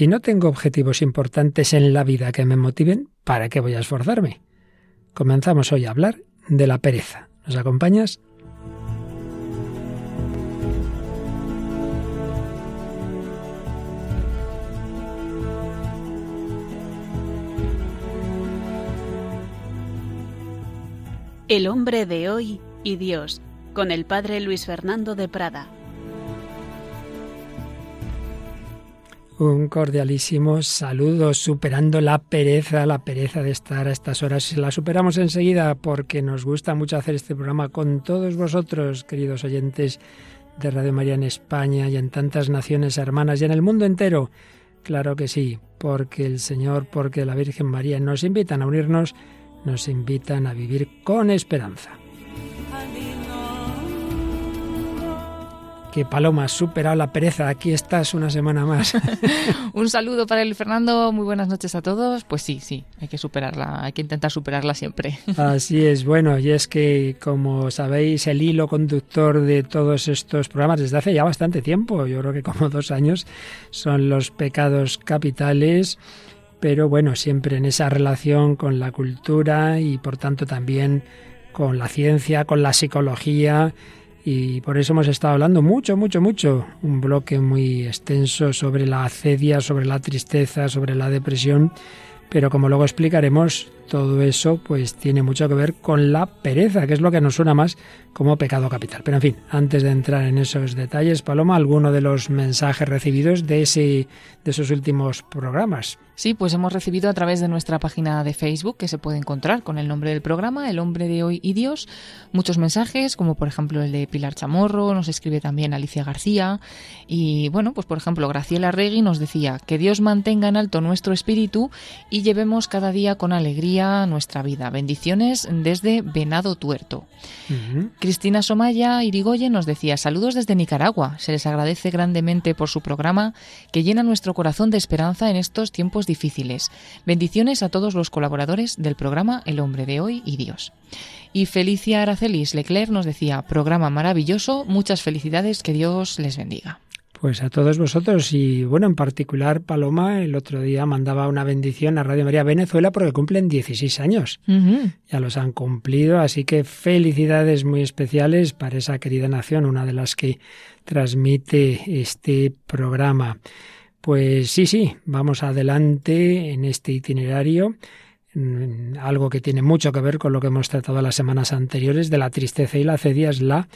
Si no tengo objetivos importantes en la vida que me motiven, ¿para qué voy a esforzarme? Comenzamos hoy a hablar de la pereza. ¿Nos acompañas? El hombre de hoy y Dios, con el padre Luis Fernando de Prada. Un cordialísimo saludo, superando la pereza, la pereza de estar a estas horas. La superamos enseguida porque nos gusta mucho hacer este programa con todos vosotros, queridos oyentes de Radio María en España y en tantas naciones hermanas y en el mundo entero. Claro que sí, porque el Señor, porque la Virgen María nos invitan a unirnos nos invitan a vivir con esperanza. Que Paloma has superado la pereza. Aquí estás una semana más. Un saludo para el Fernando. Muy buenas noches a todos. Pues sí, sí, hay que superarla, hay que intentar superarla siempre. Así es. Bueno, y es que, como sabéis, el hilo conductor de todos estos programas desde hace ya bastante tiempo, yo creo que como dos años, son los pecados capitales pero bueno, siempre en esa relación con la cultura y por tanto también con la ciencia, con la psicología y por eso hemos estado hablando mucho, mucho, mucho, un bloque muy extenso sobre la acedia, sobre la tristeza, sobre la depresión, pero como luego explicaremos, todo eso pues tiene mucho que ver con la pereza, que es lo que nos suena más como pecado capital. Pero en fin, antes de entrar en esos detalles, Paloma, alguno de los mensajes recibidos de ese de esos últimos programas. Sí, pues hemos recibido a través de nuestra página de Facebook, que se puede encontrar con el nombre del programa, El hombre de hoy y Dios, muchos mensajes, como por ejemplo el de Pilar Chamorro, nos escribe también Alicia García, y bueno, pues por ejemplo Graciela Regui nos decía que Dios mantenga en alto nuestro espíritu llevemos cada día con alegría nuestra vida. Bendiciones desde Venado Tuerto. Cristina Somaya Irigoyen nos decía saludos desde Nicaragua. Se les agradece grandemente por su programa que llena nuestro corazón de esperanza en estos tiempos difíciles. Bendiciones a todos los colaboradores del programa El hombre de hoy y Dios. Y Felicia Aracelis Leclerc nos decía programa maravilloso, muchas felicidades, que Dios les bendiga. Pues a todos vosotros y bueno, en particular Paloma el otro día mandaba una bendición a Radio María Venezuela porque cumplen 16 años. Ya los han cumplido, así que felicidades muy especiales para esa querida nación, una de las que transmite este programa. Pues sí, sí, vamos adelante en este itinerario algo que tiene mucho que ver con lo que hemos tratado las semanas anteriores de la tristeza y la cedia es la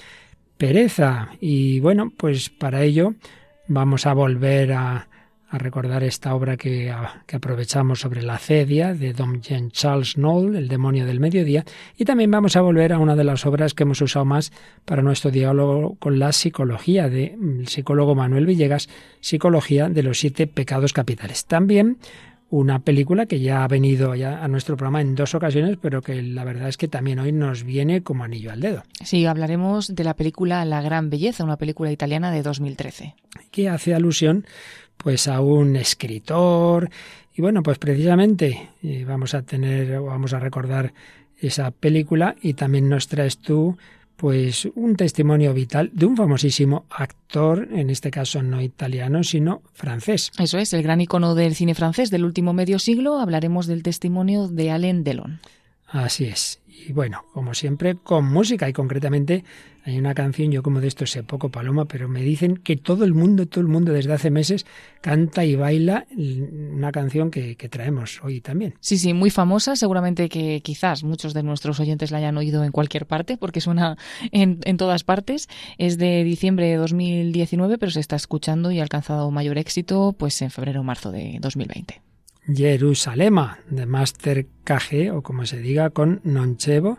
pereza. Y bueno, pues para ello vamos a volver a, recordar esta obra que, aprovechamos sobre la cedia de Dom Jean Charles Knoll, El demonio del mediodía, y también vamos a volver a una de las obras que hemos usado más para nuestro diálogo con la psicología del psicólogo Manuel Villegas, Psicología de los siete pecados capitales. También una película que ya ha venido ya a nuestro programa en dos ocasiones, pero que la verdad es que también hoy nos viene como anillo al dedo. Sí, hablaremos de la película La Gran Belleza, una película italiana de 2013. Que hace alusión pues a un escritor y bueno, pues precisamente eh, vamos a tener vamos a recordar esa película y también nos traes tú pues un testimonio vital de un famosísimo actor, en este caso no italiano, sino francés. Eso es, el gran icono del cine francés del último medio siglo. Hablaremos del testimonio de Alain Delon. Así es. Y bueno, como siempre, con música y concretamente hay una canción, yo como de esto sé poco, Paloma, pero me dicen que todo el mundo, todo el mundo desde hace meses canta y baila una canción que, traemos hoy también. Sí, sí, muy famosa, seguramente que quizás muchos de nuestros oyentes la hayan oído en cualquier parte, porque suena en, en todas partes. Es de diciembre de 2019, pero se está escuchando y ha alcanzado mayor éxito pues en febrero o marzo de 2020. Jerusalema de Master KG o como se diga con Nonchevo.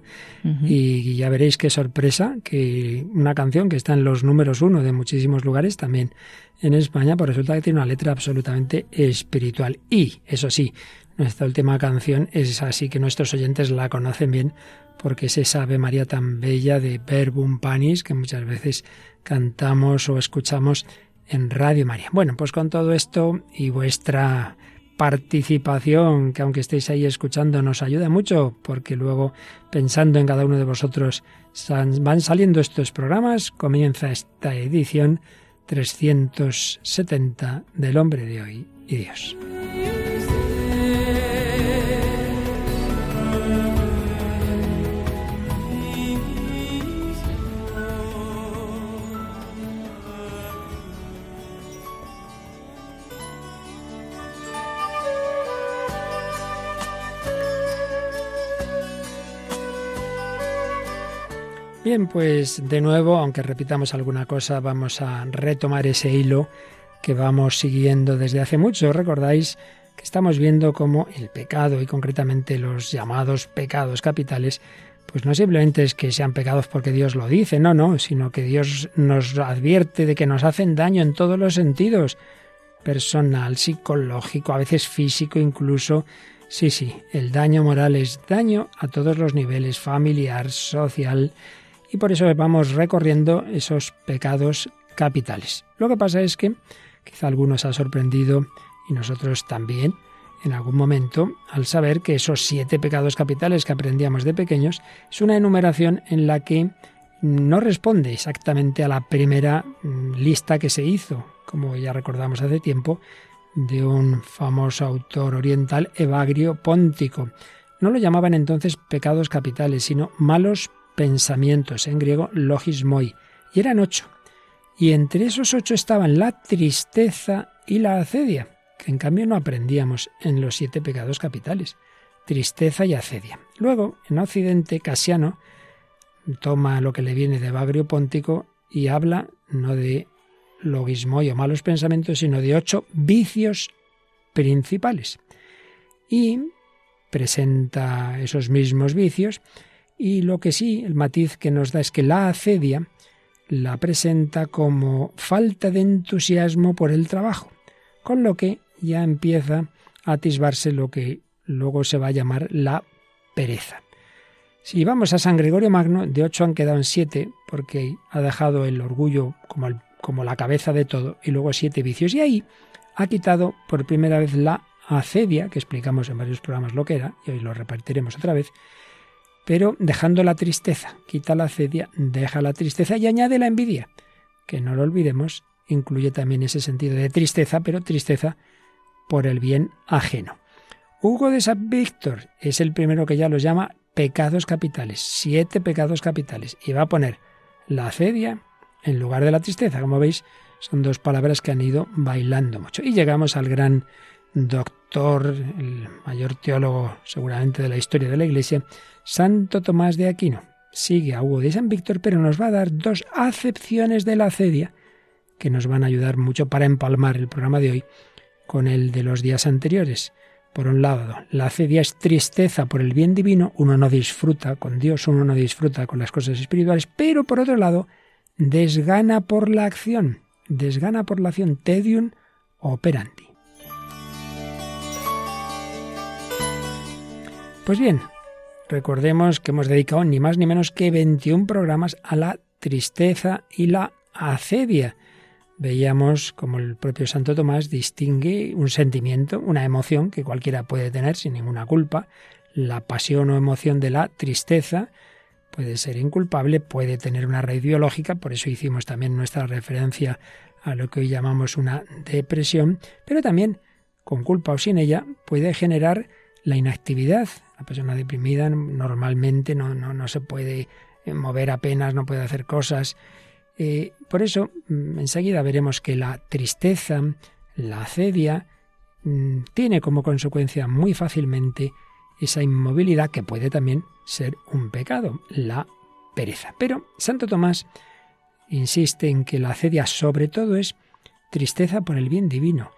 Y ya veréis qué sorpresa que una canción que está en los números uno de muchísimos lugares también en España pues resulta que tiene una letra absolutamente espiritual. Y eso sí nuestra última canción es así que nuestros oyentes la conocen bien porque es esa Ave María tan bella de Verbum Panis que muchas veces cantamos o escuchamos en Radio María. Bueno, pues con todo esto y vuestra participación, que aunque estéis ahí escuchando nos ayuda mucho, porque luego pensando en cada uno de vosotros van saliendo estos programas, comienza esta edición 370 del hombre de hoy y Dios. Bien, pues de nuevo, aunque repitamos alguna cosa, vamos a retomar ese hilo que vamos siguiendo desde hace mucho. Recordáis que estamos viendo cómo el pecado y concretamente los llamados pecados capitales, pues no simplemente es que sean pecados porque Dios lo dice, no, no, sino que Dios nos advierte de que nos hacen daño en todos los sentidos, personal, psicológico, a veces físico incluso. Sí, sí, el daño moral es daño a todos los niveles, familiar, social, y por eso vamos recorriendo esos pecados capitales. Lo que pasa es que quizá algunos ha sorprendido y nosotros también en algún momento al saber que esos siete pecados capitales que aprendíamos de pequeños es una enumeración en la que no responde exactamente a la primera mm, lista que se hizo, como ya recordamos hace tiempo, de un famoso autor oriental, Evagrio Póntico. No lo llamaban entonces pecados capitales, sino malos pensamientos, en griego logismoi, y eran ocho. Y entre esos ocho estaban la tristeza y la acedia, que en cambio no aprendíamos en los siete pecados capitales. Tristeza y acedia. Luego, en Occidente, Casiano toma lo que le viene de Bagrio Póntico y habla no de logismoi o malos pensamientos, sino de ocho vicios principales. Y presenta esos mismos vicios y lo que sí, el matiz que nos da es que la acedia la presenta como falta de entusiasmo por el trabajo, con lo que ya empieza a atisbarse lo que luego se va a llamar la pereza. Si vamos a San Gregorio Magno, de ocho han quedado en siete, porque ha dejado el orgullo como, como la cabeza de todo, y luego siete vicios. Y ahí ha quitado por primera vez la acedia, que explicamos en varios programas lo que era, y hoy lo repartiremos otra vez, pero dejando la tristeza, quita la acedia, deja la tristeza y añade la envidia, que no lo olvidemos, incluye también ese sentido de tristeza, pero tristeza por el bien ajeno. Hugo de San Víctor es el primero que ya los llama pecados capitales, siete pecados capitales, y va a poner la acedia en lugar de la tristeza. Como veis, son dos palabras que han ido bailando mucho. Y llegamos al gran doctor, el mayor teólogo seguramente de la historia de la Iglesia, Santo Tomás de Aquino. Sigue a Hugo de San Víctor, pero nos va a dar dos acepciones de la acedia que nos van a ayudar mucho para empalmar el programa de hoy con el de los días anteriores. Por un lado, la acedia es tristeza por el bien divino, uno no disfruta con Dios, uno no disfruta con las cosas espirituales, pero por otro lado, desgana por la acción, desgana por la acción, tedium operandi. Pues bien, Recordemos que hemos dedicado ni más ni menos que 21 programas a la tristeza y la acedia. Veíamos como el propio Santo Tomás distingue un sentimiento, una emoción que cualquiera puede tener sin ninguna culpa. La pasión o emoción de la tristeza puede ser inculpable, puede tener una raíz biológica, por eso hicimos también nuestra referencia a lo que hoy llamamos una depresión, pero también, con culpa o sin ella, puede generar la inactividad, la persona deprimida normalmente no, no, se puede eh, mover apenas, no puede hacer cosas. Eh, por eso, mm, enseguida veremos que la tristeza, la acedia, mm, tiene como consecuencia muy fácilmente esa inmovilidad que puede también ser un pecado, la pereza. Pero Santo Tomás insiste en que la acedia sobre todo es tristeza por el bien divino,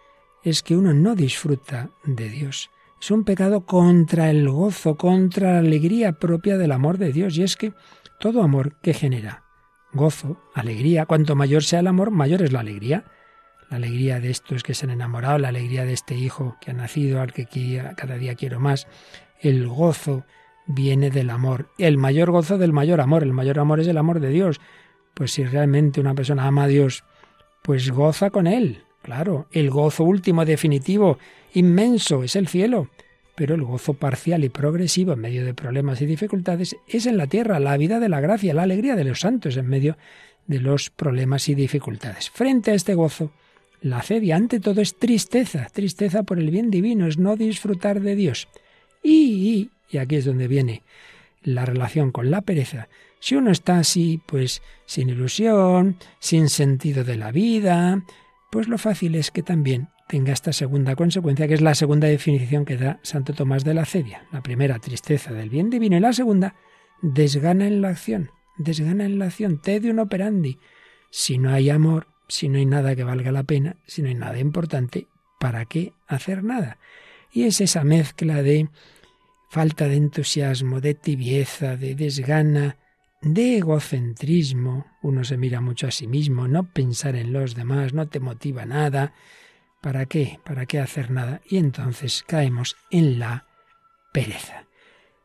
es que uno no disfruta de Dios es un pecado contra el gozo, contra la alegría propia del amor de Dios. Y es que todo amor que genera gozo, alegría, cuanto mayor sea el amor, mayor es la alegría. La alegría de estos que se han enamorado, la alegría de este hijo que ha nacido, al que cada día quiero más. El gozo viene del amor. El mayor gozo del mayor amor. El mayor amor es el amor de Dios. Pues si realmente una persona ama a Dios, pues goza con él. Claro, el gozo último, definitivo, inmenso, es el cielo. Pero el gozo parcial y progresivo en medio de problemas y dificultades es en la tierra, la vida de la gracia, la alegría de los santos en medio de los problemas y dificultades. Frente a este gozo, La acedia, ante todo, es tristeza, tristeza por el bien divino, es no disfrutar de Dios. Y, y, aquí es donde viene la relación con la pereza. Si uno está así, pues sin ilusión, sin sentido de la vida, pues lo fácil es que también tenga esta segunda consecuencia, que es la segunda definición que da Santo Tomás de la Cedia. La primera, tristeza del bien divino, y la segunda, desgana en la acción, desgana en la acción, un operandi. Si no hay amor, si no hay nada que valga la pena, si no hay nada importante, ¿para qué hacer nada? Y es esa mezcla de falta de entusiasmo, de tibieza, de desgana, de egocentrismo. Uno se mira mucho a sí mismo, no pensar en los demás, no te motiva nada. ¿Para qué? ¿Para qué hacer nada? Y entonces caemos en la pereza.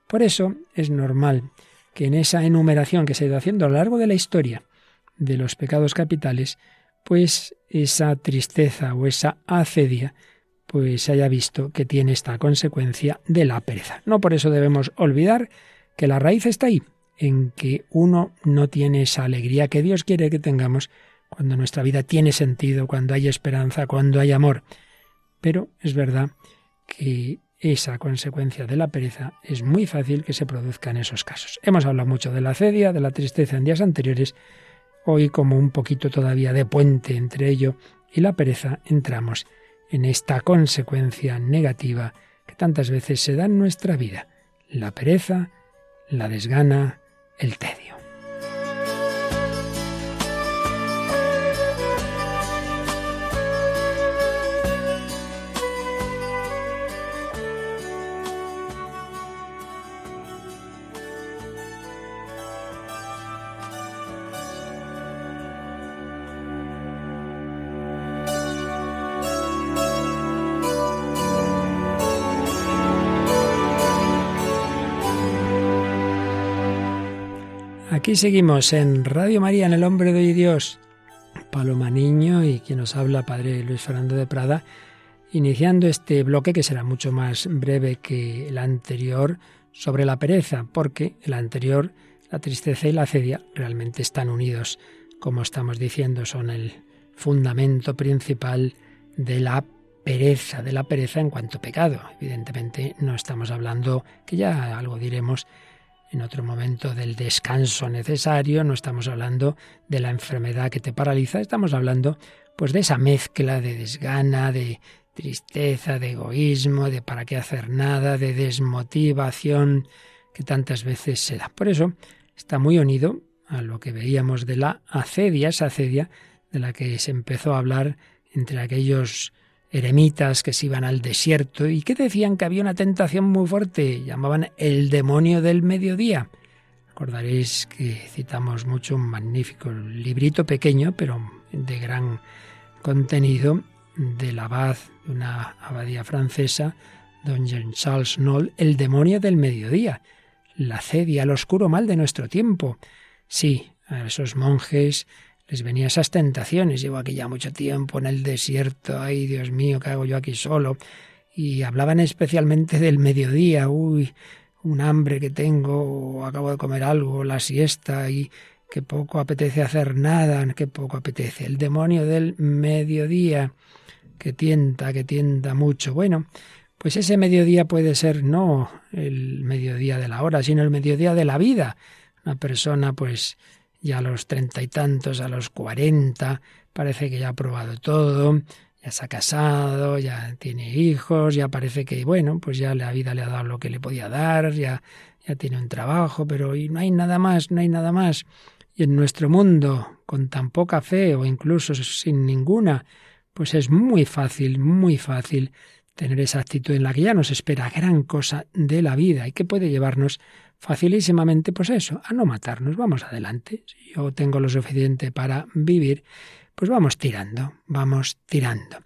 Por eso es normal que en esa enumeración que se ha ido haciendo a lo largo de la historia de los pecados capitales, pues esa tristeza o esa acedia pues haya visto que tiene esta consecuencia de la pereza. No por eso debemos olvidar que la raíz está ahí, en que uno no tiene esa alegría que Dios quiere que tengamos cuando nuestra vida tiene sentido, cuando hay esperanza, cuando hay amor. Pero es verdad que esa consecuencia de la pereza es muy fácil que se produzca en esos casos. Hemos hablado mucho de la cedia, de la tristeza en días anteriores. Hoy, como un poquito todavía de puente entre ello y la pereza, entramos en esta consecuencia negativa que tantas veces se da en nuestra vida, la pereza, la desgana, el tedio. Aquí seguimos en Radio María, en El Hombre de Dios. Paloma Niño y quien nos habla, Padre Luis Fernando de Prada, iniciando este bloque que será mucho más breve que el anterior sobre la pereza, porque el anterior, la tristeza y la cedia, realmente están unidos, como estamos diciendo, son el fundamento principal de la pereza, de la pereza en cuanto pecado. Evidentemente no estamos hablando, que ya algo diremos, en otro momento del descanso necesario, no estamos hablando de la enfermedad que te paraliza, estamos hablando pues de esa mezcla de desgana, de tristeza, de egoísmo, de para qué hacer nada, de desmotivación que tantas veces se da. Por eso está muy unido a lo que veíamos de la acedia, esa acedia de la que se empezó a hablar entre aquellos eremitas que se iban al desierto y que decían que había una tentación muy fuerte, llamaban el demonio del mediodía. Recordaréis que citamos mucho un magnífico librito pequeño, pero de gran contenido, del abad de una abadía francesa, don Jean Charles Knoll, El demonio del mediodía, la cedia, el oscuro mal de nuestro tiempo. Sí, a esos monjes les venían esas tentaciones. Llevo aquí ya mucho tiempo en el desierto, ay Dios mío, ¿qué hago yo aquí solo? Y hablaban especialmente del mediodía, uy, un hambre que tengo, acabo de comer algo, la siesta y que poco apetece hacer nada, que poco apetece. El demonio del mediodía que tienta, que tienta mucho. Bueno, pues ese mediodía puede ser no el mediodía de la hora, sino el mediodía de la vida. Una persona pues ya a los treinta y tantos, a los cuarenta, parece que ya ha probado todo, ya se ha casado, ya tiene hijos, ya parece que, bueno, pues ya la vida le ha dado lo que le podía dar, ya, ya tiene un trabajo, pero y no hay nada más, no hay nada más. Y en nuestro mundo, con tan poca fe o incluso sin ninguna, pues es muy fácil, muy fácil tener esa actitud en la que ya nos espera gran cosa de la vida y que puede llevarnos facilísimamente, pues eso, a no matarnos, vamos adelante. Si yo tengo lo suficiente para vivir, pues vamos tirando, vamos tirando.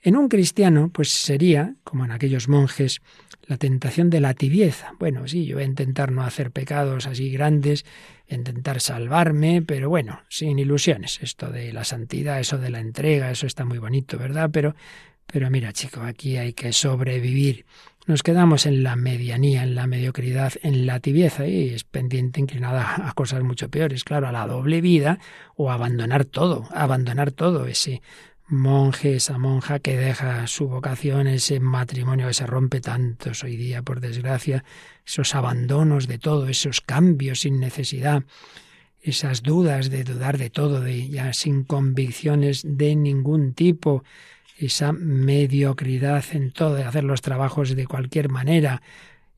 En un cristiano, pues sería, como en aquellos monjes, la tentación de la tibieza. Bueno, sí, yo voy a intentar no hacer pecados así grandes, intentar salvarme, pero bueno, sin ilusiones. Esto de la santidad, eso de la entrega, eso está muy bonito, ¿verdad? Pero, pero mira, chico, aquí hay que sobrevivir. Nos quedamos en la medianía, en la mediocridad, en la tibieza y es pendiente inclinada a cosas mucho peores, claro, a la doble vida o abandonar todo, abandonar todo ese monje, esa monja que deja su vocación, ese matrimonio que se rompe tantos hoy día, por desgracia, esos abandonos de todo, esos cambios sin necesidad, esas dudas de dudar de todo, de ya sin convicciones de ningún tipo, esa mediocridad en todo, de hacer los trabajos de cualquier manera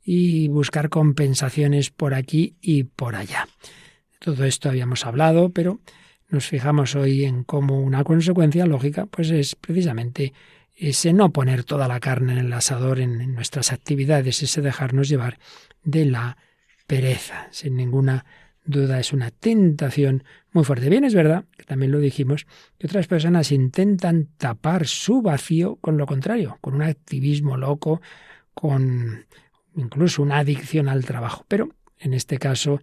y buscar compensaciones por aquí y por allá. Todo esto habíamos hablado, pero nos fijamos hoy en cómo una consecuencia lógica pues es precisamente ese no poner toda la carne en el asador en, nuestras actividades, ese dejarnos llevar de la pereza. Sin ninguna duda es una tentación muy fuerte. Bien, es verdad, que también lo dijimos, que otras personas intentan tapar su vacío con lo contrario, con un activismo loco, con incluso una adicción al trabajo. Pero en este caso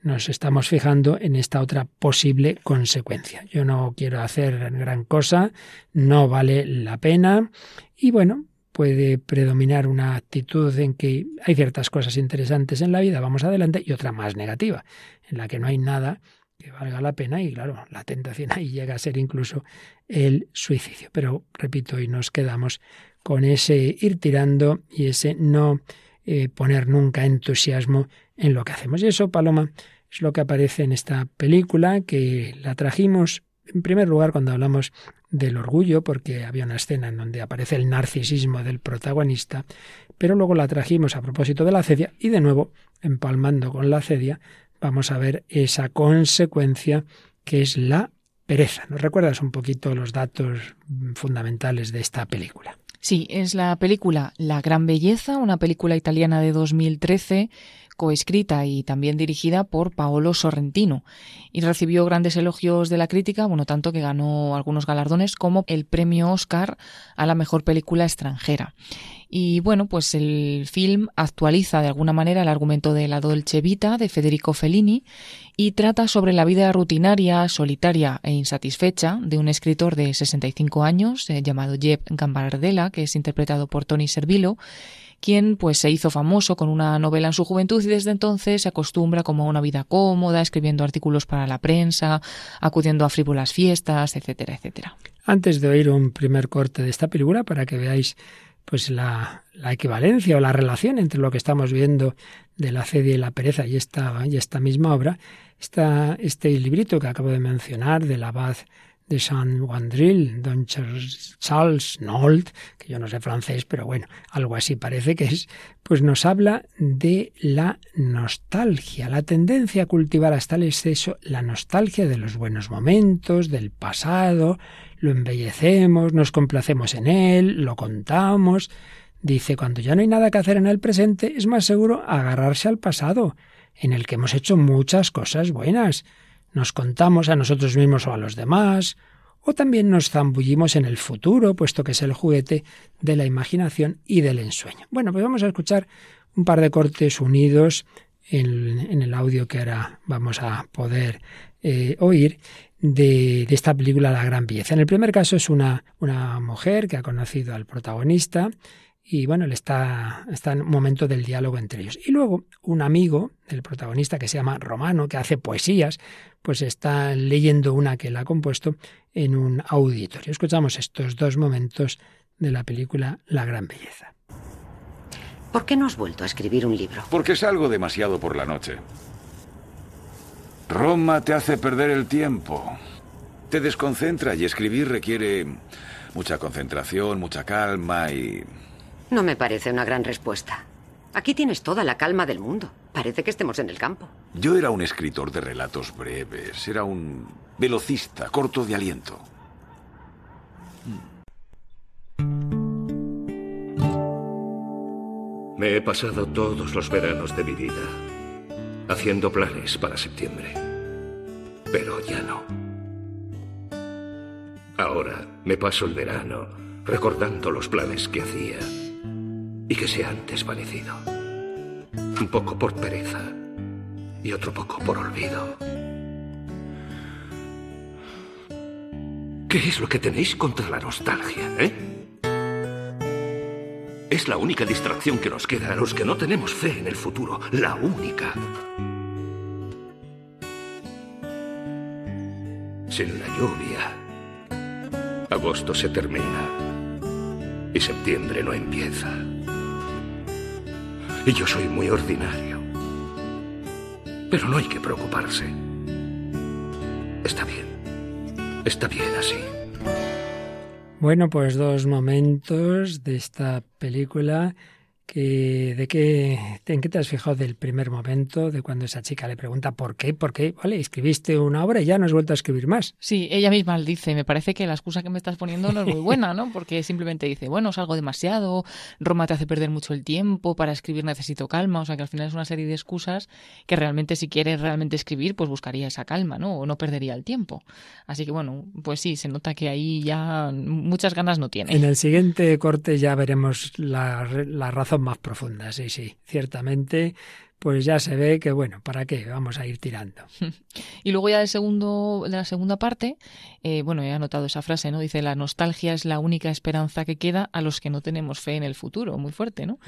nos estamos fijando en esta otra posible consecuencia. Yo no quiero hacer gran cosa, no vale la pena y bueno, puede predominar una actitud en que hay ciertas cosas interesantes en la vida, vamos adelante, y otra más negativa, en la que no hay nada que valga la pena y claro, la tentación ahí llega a ser incluso el suicidio. Pero repito, y nos quedamos con ese ir tirando y ese no eh, poner nunca entusiasmo en lo que hacemos. Y eso, Paloma, es lo que aparece en esta película, que la trajimos en primer lugar cuando hablamos del orgullo, porque había una escena en donde aparece el narcisismo del protagonista, pero luego la trajimos a propósito de la cedia y de nuevo, empalmando con la cedia, vamos a ver esa consecuencia que es la pereza. ¿Nos recuerdas un poquito los datos fundamentales de esta película? Sí, es la película La Gran Belleza, una película italiana de 2013 coescrita y también dirigida por Paolo Sorrentino y recibió grandes elogios de la crítica, bueno, tanto que ganó algunos galardones como el premio Oscar a la mejor película extranjera. Y bueno, pues el film actualiza de alguna manera el argumento de La Dolce Vita de Federico Fellini y trata sobre la vida rutinaria, solitaria e insatisfecha de un escritor de 65 años eh, llamado Jeb Gambardella, que es interpretado por Tony Servillo, quien pues se hizo famoso con una novela en su juventud y desde entonces se acostumbra como a una vida cómoda, escribiendo artículos para la prensa, acudiendo a frívolas fiestas, etcétera, etcétera. Antes de oír un primer corte de esta película para que veáis pues la, la, equivalencia o la relación entre lo que estamos viendo de la cedia y la pereza y esta, y esta misma obra, está este librito que acabo de mencionar del abad de Saint Wandril, don Charles Nolt, que yo no sé francés, pero bueno, algo así parece que es, pues nos habla de la nostalgia, la tendencia a cultivar hasta el exceso la nostalgia de los buenos momentos, del pasado, lo embellecemos, nos complacemos en él, lo contamos. Dice, cuando ya no hay nada que hacer en el presente, es más seguro agarrarse al pasado, en el que hemos hecho muchas cosas buenas nos contamos a nosotros mismos o a los demás, o también nos zambullimos en el futuro, puesto que es el juguete de la imaginación y del ensueño. Bueno, pues vamos a escuchar un par de cortes unidos en, el audio que ahora vamos a poder eh, oír de, esta película La Gran Belleza. En el primer caso es una, una mujer que ha conocido al protagonista y bueno, él está, está en un momento del diálogo entre ellos. Y luego un amigo del protagonista que se llama Romano, que hace poesías, pues está leyendo una que él ha compuesto en un auditorio. Escuchamos estos dos momentos de la película La Gran Belleza. ¿Por qué no has vuelto a escribir un libro? Porque salgo demasiado por la noche. Roma te hace perder el tiempo. Te desconcentra y escribir requiere mucha concentración, mucha calma y no me parece una gran respuesta. Aquí tienes toda la calma del mundo. Parece que estemos en el campo. Yo era un escritor de relatos breves. Era un velocista, corto de aliento. Me he pasado todos los veranos de mi vida haciendo planes para septiembre. Pero ya no. Ahora me paso el verano recordando los planes que hacía y que se han desvanecido. Un poco por pereza y otro poco por olvido. ¿Qué es lo que tenéis contra la nostalgia, eh? Es la única distracción que nos queda a los que no tenemos fe en el futuro. La única. Sin la lluvia, agosto se termina y septiembre no empieza. Y yo soy muy ordinario. Pero no hay que preocuparse. Está bien. Está bien así. Bueno, pues dos momentos de esta película que, de qué, ¿En qué te has fijado del primer momento, de cuando esa chica le pregunta por qué? ¿Por qué? Vale, escribiste una obra y ya no has vuelto a escribir más. Sí, ella misma dice, me parece que la excusa que me estás poniendo no es muy buena, ¿no? Porque simplemente dice, bueno, salgo demasiado, Roma te hace perder mucho el tiempo, para escribir necesito calma, o sea que al final es una serie de excusas que realmente si quieres realmente escribir, pues buscaría esa calma, ¿no? O no perdería el tiempo. Así que bueno, pues sí, se nota que ahí ya muchas ganas no tiene. En el siguiente corte ya veremos la, la razón más profundas, sí, sí, ciertamente pues ya se ve que, bueno, ¿para qué? Vamos a ir tirando. Y luego ya del segundo, de la segunda parte, eh, bueno, he anotado esa frase, ¿no? Dice, la nostalgia es la única esperanza que queda a los que no tenemos fe en el futuro, muy fuerte, ¿no?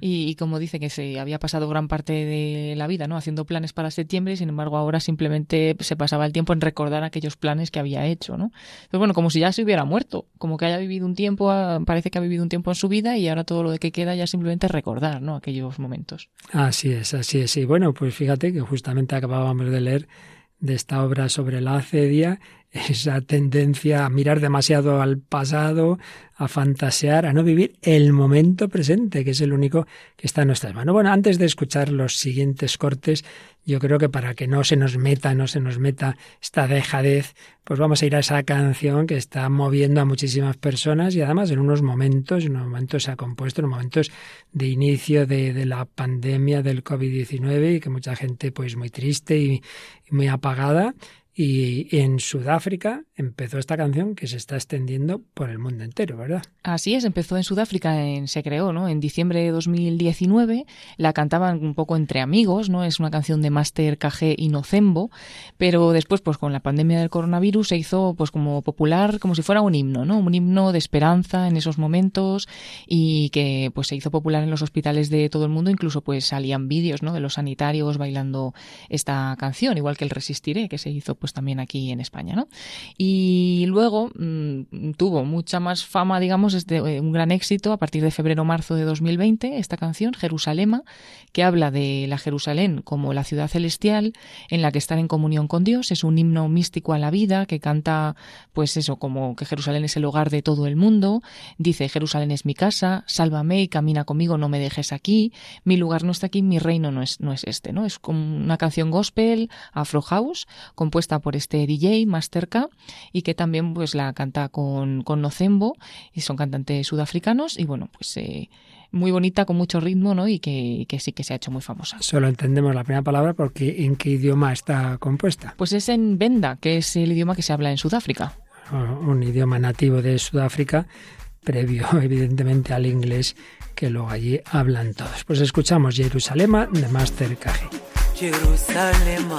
y, como dice que se había pasado gran parte de la vida, ¿no? Haciendo planes para septiembre y sin embargo ahora simplemente se pasaba el tiempo en recordar aquellos planes que había hecho, ¿no? Pues bueno, como si ya se hubiera muerto, como que haya vivido un tiempo, ah, parece que ha vivido un tiempo en su vida y ahora todo lo de que queda ya simplemente recordar, ¿no? Aquellos momentos. Así es, así es. Y bueno, pues fíjate que justamente acabábamos de leer de esta obra sobre la acedia, esa tendencia a mirar demasiado al pasado, a fantasear, a no vivir el momento presente, que es el único que está en nuestras manos. Bueno, antes de escuchar los siguientes cortes, yo creo que para que no se nos meta, no se nos meta esta dejadez, pues vamos a ir a esa canción que está moviendo a muchísimas personas y además en unos momentos, en unos momentos se ha compuesto, en momentos de inicio de, de la pandemia del COVID-19 y que mucha gente pues muy triste y muy apagada y en Sudáfrica empezó esta canción que se está extendiendo por el mundo entero, ¿verdad? Así es, empezó en Sudáfrica, en, se creó, ¿no? En diciembre de 2019, la cantaban un poco entre amigos, ¿no? Es una canción de Master KG y Nocembo, pero después, pues con la pandemia del coronavirus se hizo, pues como popular, como si fuera un himno, ¿no? Un himno de esperanza en esos momentos y que, pues se hizo popular en los hospitales de todo el mundo, incluso pues salían vídeos, ¿no? De los sanitarios bailando esta canción, igual que el Resistiré, que se hizo, pues, pues también aquí en España, ¿no? Y luego mm, tuvo mucha más fama, digamos, este, un gran éxito a partir de febrero-marzo de 2020, esta canción, Jerusalema, que habla de la Jerusalén como la ciudad celestial en la que estar en comunión con Dios, es un himno místico a la vida que canta, pues eso, como que Jerusalén es el hogar de todo el mundo, dice, Jerusalén es mi casa, sálvame y camina conmigo, no me dejes aquí, mi lugar no está aquí, mi reino no es, no es este, ¿no? Es como una canción gospel, afro house, compuesta por este DJ Masterka y que también pues la canta con, con Nocembo y son cantantes sudafricanos y bueno pues eh, muy bonita con mucho ritmo ¿no? y que, que, sí que se ha hecho muy famosa. Solo entendemos la primera palabra porque ¿en qué idioma está compuesta? Pues es en Venda, que es el idioma que se habla en Sudáfrica. Oh, un idioma nativo de Sudáfrica, previo evidentemente al inglés que luego allí hablan todos. Pues escuchamos Jerusalema de Master KG. Jerusalema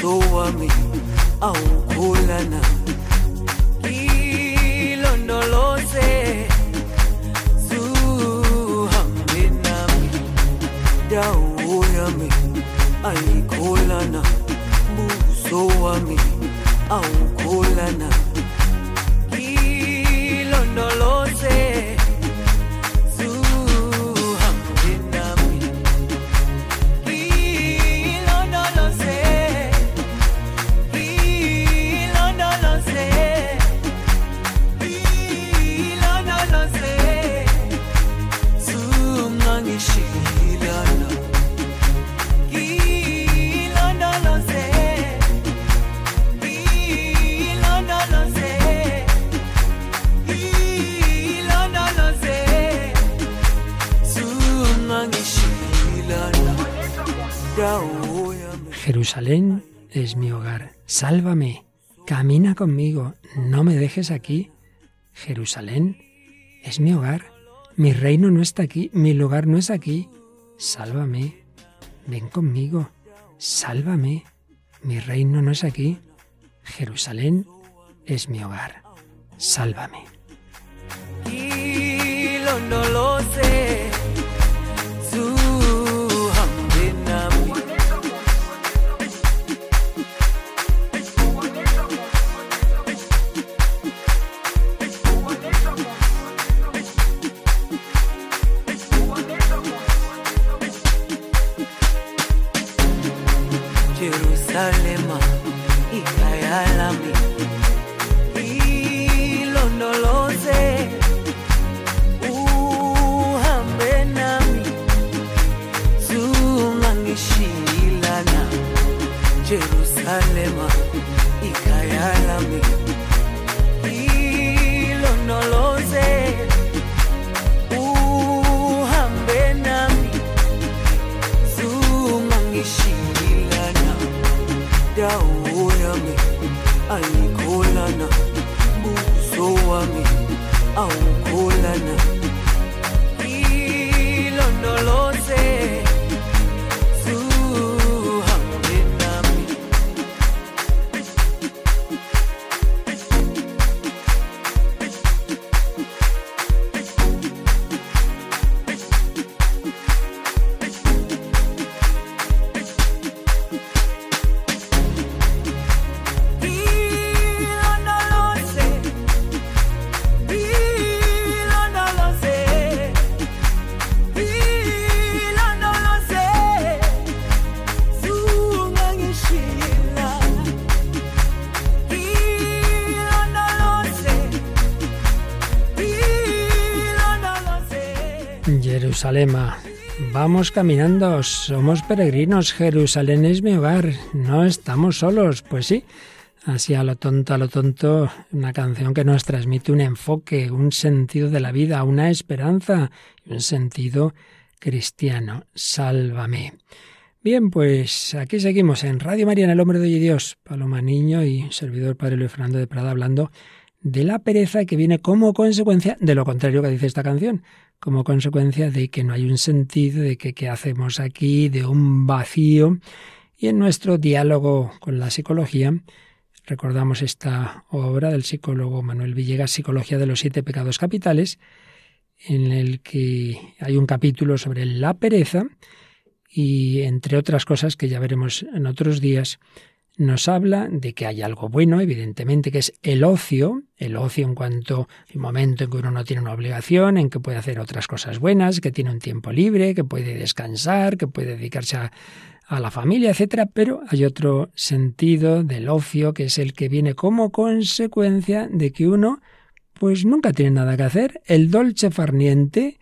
uso wami awukhula na. Ilondoloze zuhambe nami dawo yami ayikhula na. Buso wami awukhula na. Jerusalén es mi hogar. sálvame, camina conmigo, no me dejes aquí. Jerusalén es mi hogar, mi reino no está aquí, mi lugar no es aquí. Sálvame, ven conmigo, sálvame, mi reino no es aquí. Jerusalén es mi hogar, sálvame. no lo sé. inevitable. Aí. Vamos caminando, somos peregrinos, Jerusalén es mi hogar, no estamos solos, pues sí. Así a lo tonto, a lo tonto, una canción que nos transmite un enfoque, un sentido de la vida, una esperanza, un sentido cristiano. Sálvame. Bien, pues aquí seguimos en Radio María, en el Hombre de Dios, Paloma Niño y servidor Padre Luis Fernando de Prada hablando de la pereza que viene como consecuencia de lo contrario que dice esta canción, como consecuencia de que no hay un sentido, de que qué hacemos aquí, de un vacío. Y en nuestro diálogo con la psicología, recordamos esta obra del psicólogo Manuel Villegas, Psicología de los siete pecados capitales, en el que hay un capítulo sobre la pereza y entre otras cosas que ya veremos en otros días, nos habla de que hay algo bueno, evidentemente, que es el ocio, el ocio en cuanto al momento en que uno no tiene una obligación, en que puede hacer otras cosas buenas, que tiene un tiempo libre, que puede descansar, que puede dedicarse a, la familia, etcétera, pero hay otro sentido del ocio que es el que viene como consecuencia de que uno pues nunca tiene nada que hacer, el dolce farniente,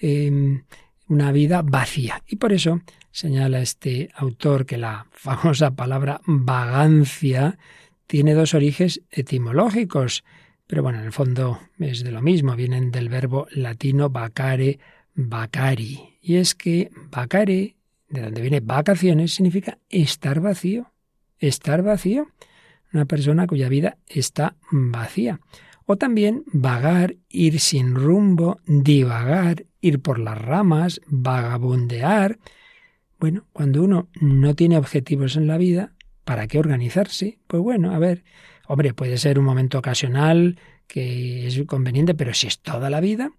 em, una vida vacía. Y por eso señala este autor que la famosa palabra vagancia tiene dos orígenes etimológicos, pero bueno, en el fondo es de lo mismo, vienen del verbo latino vacare, vacari. Y es que vacare, de donde viene vacaciones, significa estar vacío, estar vacío, una persona cuya vida está vacía. O también vagar, ir sin rumbo, divagar, ir por las ramas, vagabundear, bueno, cuando uno no tiene objetivos en la vida, ¿para qué organizarse? Pues bueno, a ver, hombre, puede ser un momento ocasional que es conveniente, pero si es toda la vida,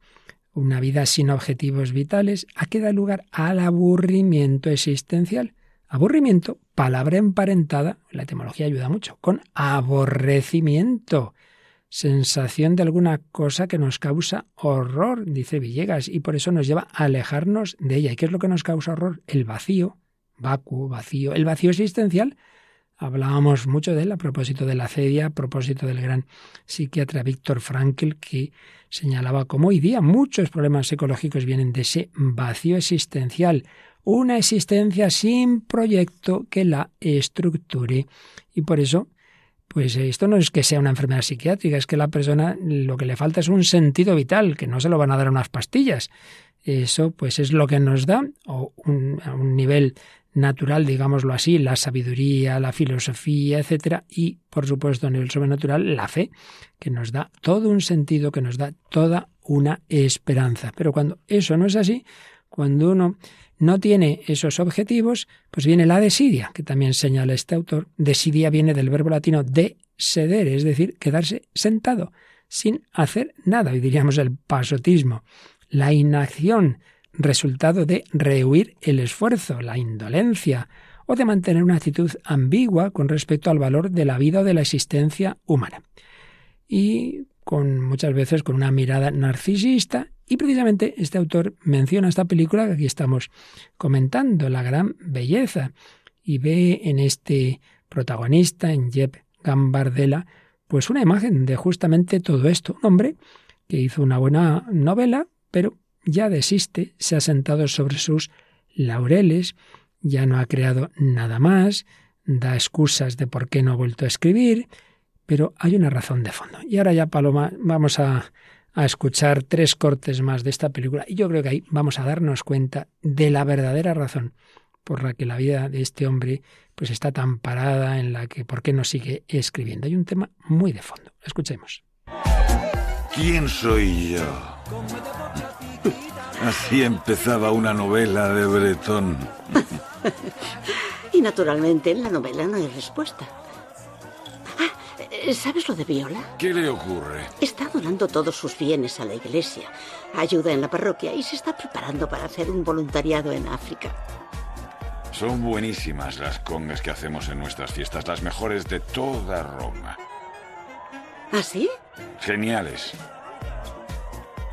una vida sin objetivos vitales, ¿a qué da lugar al aburrimiento existencial? Aburrimiento, palabra emparentada, la etimología ayuda mucho, con aborrecimiento sensación de alguna cosa que nos causa horror, dice Villegas, y por eso nos lleva a alejarnos de ella. ¿Y qué es lo que nos causa horror? El vacío, vacuo, vacío, el vacío existencial. Hablábamos mucho de él a propósito de la cedia, a propósito del gran psiquiatra Víctor Frankl, que señalaba cómo hoy día muchos problemas psicológicos vienen de ese vacío existencial, una existencia sin proyecto que la estructure. Y por eso pues esto no es que sea una enfermedad psiquiátrica, es que la persona lo que le falta es un sentido vital, que no se lo van a dar unas pastillas. Eso pues es lo que nos da, o un, a un nivel natural, digámoslo así, la sabiduría, la filosofía, etcétera, y por supuesto en el sobrenatural la fe, que nos da todo un sentido, que nos da toda una esperanza. Pero cuando eso no es así, cuando uno no tiene esos objetivos, pues viene la desidia, que también señala este autor. Desidia viene del verbo latino de seder, es decir, quedarse sentado, sin hacer nada, y diríamos el pasotismo, la inacción, resultado de rehuir el esfuerzo, la indolencia, o de mantener una actitud ambigua con respecto al valor de la vida o de la existencia humana. Y con muchas veces con una mirada narcisista, y precisamente este autor menciona esta película que aquí estamos comentando, La gran belleza, y ve en este protagonista, en Jeb Gambardella, pues una imagen de justamente todo esto. Un hombre que hizo una buena novela, pero ya desiste, se ha sentado sobre sus laureles, ya no ha creado nada más, da excusas de por qué no ha vuelto a escribir, pero hay una razón de fondo. Y ahora ya, Paloma, vamos a, a escuchar tres cortes más de esta película y yo creo que ahí vamos a darnos cuenta de la verdadera razón por la que la vida de este hombre pues está tan parada en la que por qué no sigue escribiendo. Hay un tema muy de fondo. Escuchemos. ¿Quién soy yo? Así empezaba una novela de Bretón. y naturalmente en la novela no hay respuesta. Ah, ¿sabes lo de Viola? ¿Qué le ocurre? Está donando todos sus bienes a la iglesia, ayuda en la parroquia y se está preparando para hacer un voluntariado en África. Son buenísimas las congas que hacemos en nuestras fiestas, las mejores de toda Roma. ¿Ah, sí? Geniales.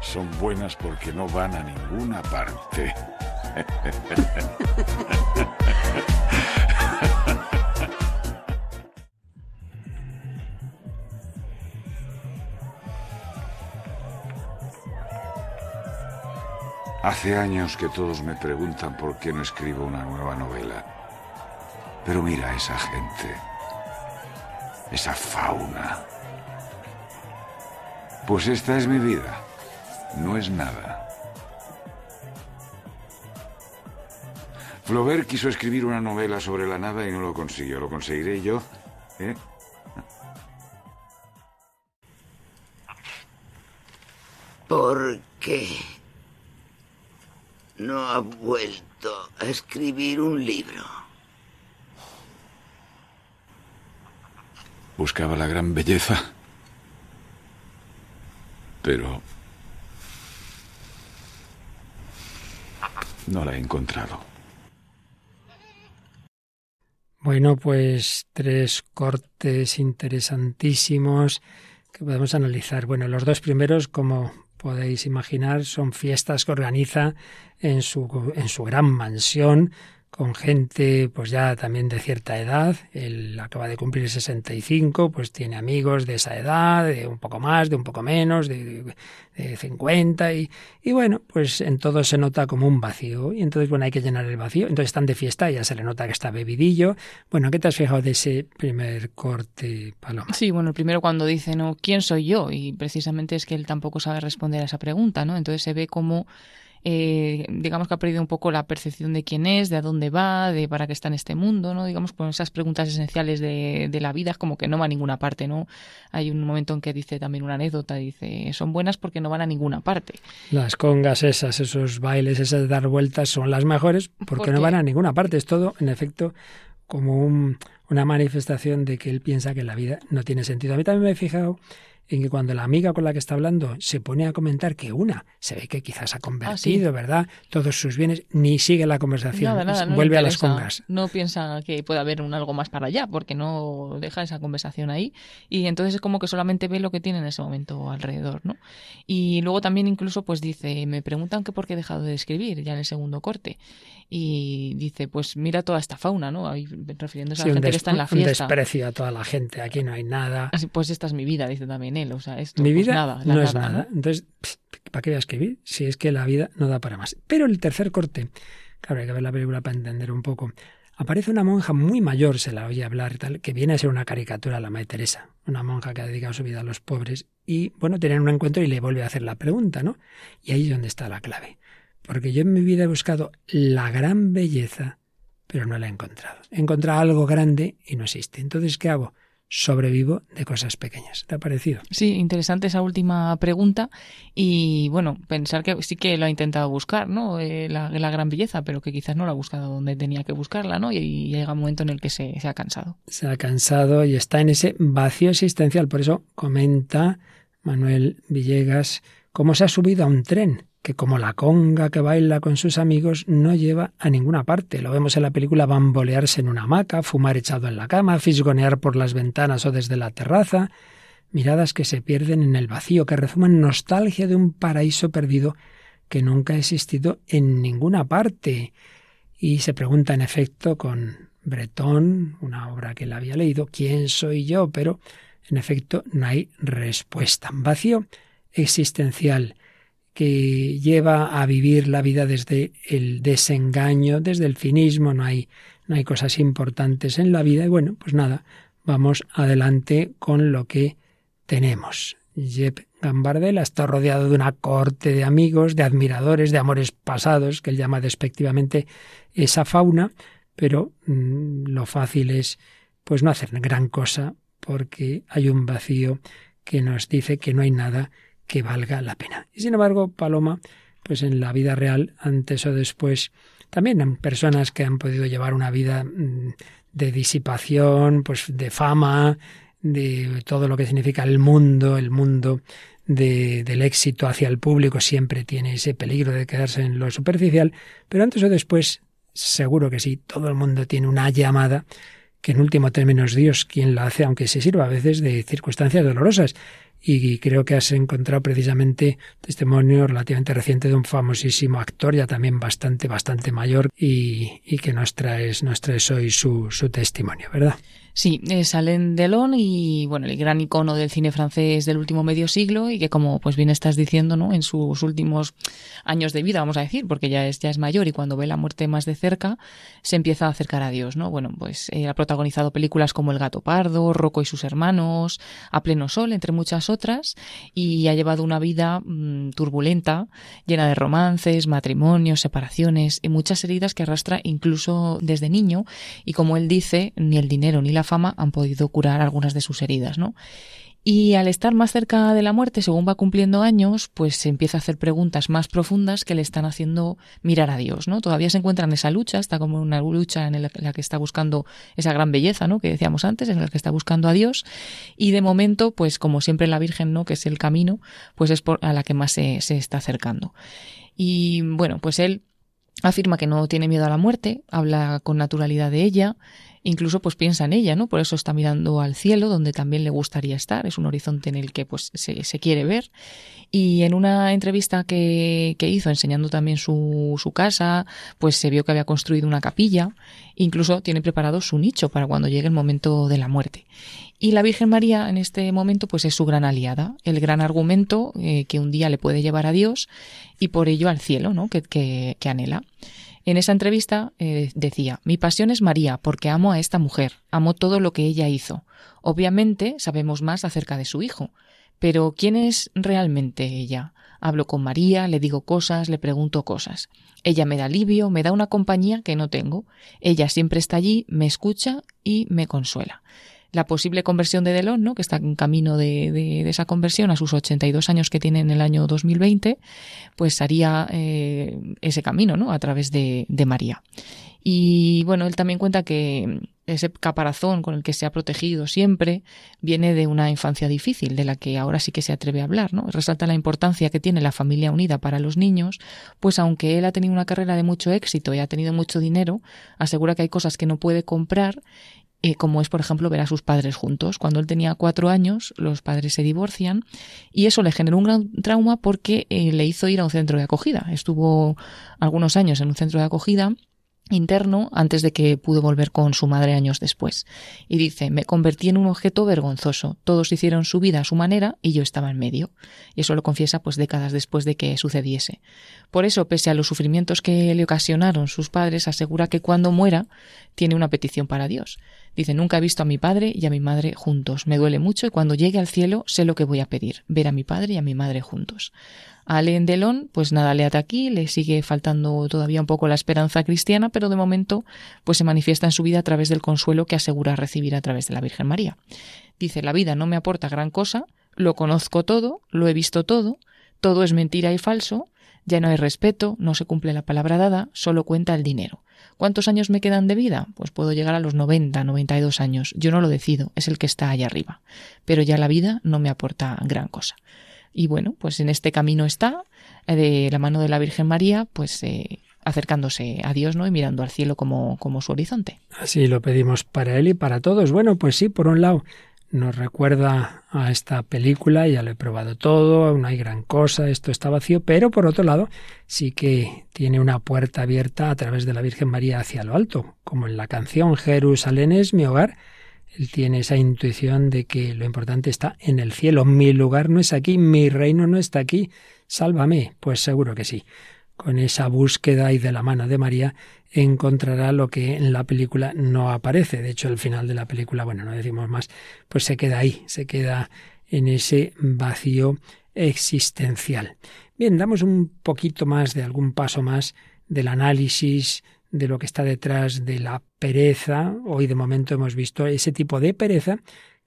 Son buenas porque no van a ninguna parte. Hace años que todos me preguntan por qué no escribo una nueva novela. Pero mira a esa gente, esa fauna. Pues esta es mi vida, no es nada. Flaubert quiso escribir una novela sobre la nada y no lo consiguió. ¿Lo conseguiré yo? ¿Eh? ¿Por qué no ha vuelto a escribir un libro? Buscaba la gran belleza. Pero... No la he encontrado. Bueno, pues tres cortes interesantísimos que podemos analizar. Bueno, los dos primeros, como podéis imaginar, son fiestas que organiza en su, en su gran mansión con gente pues ya también de cierta edad, él acaba de cumplir 65, pues tiene amigos de esa edad, de un poco más, de un poco menos, de, de 50 y, y bueno, pues en todo se nota como un vacío y entonces bueno hay que llenar el vacío, entonces están de fiesta ya se le nota que está bebidillo. Bueno, ¿qué te has fijado de ese primer corte, Paloma? Sí, bueno, el primero cuando dice, ¿no? ¿Quién soy yo? Y precisamente es que él tampoco sabe responder a esa pregunta, ¿no? Entonces se ve como eh, digamos que ha perdido un poco la percepción de quién es, de a dónde va, de para qué está en este mundo, ¿no? Digamos, con esas preguntas esenciales de, de la vida es como que no va a ninguna parte, ¿no? Hay un momento en que dice también una anécdota, dice, son buenas porque no van a ninguna parte. Las congas esas, esos bailes, esas dar vueltas son las mejores porque, Porque- no van a ninguna parte. Es todo, en efecto, como un- una manifestación de que él piensa que la vida no tiene sentido. A mí también me he fijado en que cuando la amiga con la que está hablando se pone a comentar que una se ve que quizás ha convertido, ¿verdad? Todos sus bienes, ni sigue la conversación, Nada, nada, no le vuelve a las congas. No piensa que puede haber un algo más para allá, porque no deja esa conversación ahí. Y entonces es como que solamente ve lo que tiene en ese momento alrededor, ¿no? Y luego también incluso pues dice, me preguntan que por qué he dejado de escribir ya en el segundo corte. Y dice, pues mira toda esta fauna, ¿no? Ahí refiriéndose Sí, a la un, gente que está en la un fiesta. desprecio a toda la gente. Aquí no hay nada. Así, pues esta es mi vida, dice también él. O sea, esto Mi pues vida nada, no es nada, nada. Entonces, ¿para qué voy a escribir? Si es que la vida no da para más. Pero el tercer corte, claro, hay que ver la película para entender un poco. Aparece una monja muy mayor, se la oye hablar y tal, que viene a ser una caricatura a la Madre Teresa, una monja que ha dedicado su vida a los pobres. Y bueno, tienen un encuentro y le vuelve a hacer la pregunta, ¿no? Y ahí es donde está la clave. Porque yo en mi vida he buscado la gran belleza, pero no la he encontrado. He encontrado algo grande y no existe. Entonces, ¿qué hago? sobrevivo de cosas pequeñas. ¿Te ha parecido? Sí, interesante esa última pregunta y bueno, pensar que sí que lo ha intentado buscar, ¿no? Eh, la, gran belleza, pero que quizás no la ha buscado donde tenía que buscarla, ¿no? Y, llega un momento en el que se, se ha cansado. Se ha cansado y está en ese vacío existencial. Por eso comenta Manuel Villegas cómo se ha subido a un tren que como la conga que baila con sus amigos no lleva a ninguna parte. Lo vemos en la película bambolearse en una hamaca, fumar echado en la cama, fisgonear por las ventanas o desde la terraza, miradas que se pierden en el vacío, que rezuman nostalgia de un paraíso perdido que nunca ha existido en ninguna parte. Y se pregunta en efecto con Bretón, una obra que él había leído, ¿quién soy yo? Pero en efecto no hay respuesta. Vacío existencial que lleva a vivir la vida desde el desengaño, desde el cinismo, no hay, no hay cosas importantes en la vida y bueno, pues nada, vamos adelante con lo que tenemos. Jeb Gambardella está rodeado de una corte de amigos, de admiradores, de amores pasados, que él llama despectivamente esa fauna, pero mm, lo fácil es pues no hacer gran cosa porque hay un vacío que nos dice que no hay nada que valga la pena. Y sin embargo, Paloma, pues en la vida real, antes o después, también hay personas que han podido llevar una vida mm, de disipación, pues de fama, de todo lo que significa el mundo, el mundo de, del éxito hacia el público siempre tiene ese peligro de quedarse en lo superficial, pero antes o después, seguro que sí, todo el mundo tiene una llamada que en último término es Dios quien la hace, aunque se sirva a veces de circunstancias dolorosas y creo que has encontrado precisamente testimonio relativamente reciente de un famosísimo actor, ya también bastante, bastante mayor, y, y que nos traes, nos traes hoy su, su testimonio, ¿verdad? Sí, es Alain Delon y bueno, el gran icono del cine francés del último medio siglo y que como pues bien estás diciendo, ¿no? En sus últimos años de vida, vamos a decir, porque ya es ya es mayor y cuando ve la muerte más de cerca se empieza a acercar a Dios, ¿no? Bueno, pues eh, ha protagonizado películas como El gato pardo, Rocco y sus hermanos, A pleno sol, entre muchas otras y ha llevado una vida mm, turbulenta, llena de romances, matrimonios, separaciones y muchas heridas que arrastra incluso desde niño y como él dice, ni el dinero ni la fama han podido curar algunas de sus heridas, ¿no? Y al estar más cerca de la muerte, según va cumpliendo años, pues se empieza a hacer preguntas más profundas que le están haciendo mirar a Dios, ¿no? Todavía se encuentra en esa lucha, está como una lucha en la que está buscando esa gran belleza, ¿no? Que decíamos antes, en la que está buscando a Dios. Y de momento, pues como siempre la Virgen, ¿no? Que es el camino, pues es por, a la que más se, se está acercando. Y bueno, pues él afirma que no tiene miedo a la muerte, habla con naturalidad de ella, incluso pues piensa en ella, ¿no? Por eso está mirando al cielo, donde también le gustaría estar, es un horizonte en el que pues se, se quiere ver. Y en una entrevista que, que hizo enseñando también su, su, casa, pues se vio que había construido una capilla, incluso tiene preparado su nicho para cuando llegue el momento de la muerte. Y la Virgen María en este momento pues es su gran aliada, el gran argumento eh, que un día le puede llevar a Dios y por ello al cielo, ¿no? que, que, que anhela. En esa entrevista eh, decía, mi pasión es María porque amo a esta mujer, amo todo lo que ella hizo. Obviamente sabemos más acerca de su hijo, pero ¿quién es realmente ella? Hablo con María, le digo cosas, le pregunto cosas. Ella me da alivio, me da una compañía que no tengo. Ella siempre está allí, me escucha y me consuela la posible conversión de Delon, ¿no? que está en camino de, esa conversión a sus 82 años que tiene en el año 2020, pues haría eh, ese camino ¿no? a través de, de María. Y bueno, él también cuenta que ese caparazón con el que se ha protegido siempre viene de una infancia difícil, de la que ahora sí que se atreve a hablar, ¿no? Resalta la importancia que tiene la familia unida para los niños, pues aunque él ha tenido una carrera de mucho éxito y ha tenido mucho dinero, asegura que hay cosas que no puede comprar eh, como es, por ejemplo, ver a sus padres juntos. Cuando él tenía cuatro años, los padres se divorcian y eso le generó un gran trauma porque eh, le hizo ir a un centro de acogida. Estuvo algunos años en un centro de acogida interno antes de que pudo volver con su madre años después. Y dice, me convertí en un objeto vergonzoso. Todos hicieron su vida a su manera y yo estaba en medio. Y eso lo confiesa pues décadas después de que sucediese. Por eso, pese a los sufrimientos que le ocasionaron sus padres, asegura que cuando muera tiene una petición para Dios. Dice, nunca he visto a mi padre y a mi madre juntos. Me duele mucho y cuando llegue al cielo sé lo que voy a pedir, ver a mi padre y a mi madre juntos. A Alain Delon, pues nada, le ata aquí, le sigue faltando todavía un poco la esperanza cristiana, pero de momento pues se manifiesta en su vida a través del consuelo que asegura recibir a través de la Virgen María. Dice, la vida no me aporta gran cosa, lo conozco todo, lo he visto todo, todo es mentira y falso, ya no hay respeto, no se cumple la palabra dada, solo cuenta el dinero. ¿Cuántos años me quedan de vida? Pues puedo llegar a los 90, 92 años. Yo no lo decido, es el que está allá arriba. Pero ya la vida no me aporta gran cosa. Y bueno, pues en este camino está, eh, de la mano de la Virgen María, pues eh, acercándose a Dios, ¿no? Y mirando al cielo como, como su horizonte. Así lo pedimos para él y para todos. Bueno, pues sí, por un lado, nos recuerda a esta película, ya lo he probado todo, no hay gran cosa, esto está vacío, pero por otro lado sí que tiene una puerta abierta a través de la Virgen María hacia lo alto, como en la canción Jerusalén es mi hogar, él tiene esa intuición de que lo importante está en el cielo. Mi lugar no es aquí, mi reino no está aquí. Sálvame. Pues seguro que sí. Con esa búsqueda y de la mano de María encontrará lo que en la película no aparece. De hecho, el final de la película, bueno, no decimos más, pues se queda ahí, se queda en ese vacío existencial. Bien, damos un poquito más de algún paso más del análisis de lo que está detrás de la pereza. Hoy de momento hemos visto ese tipo de pereza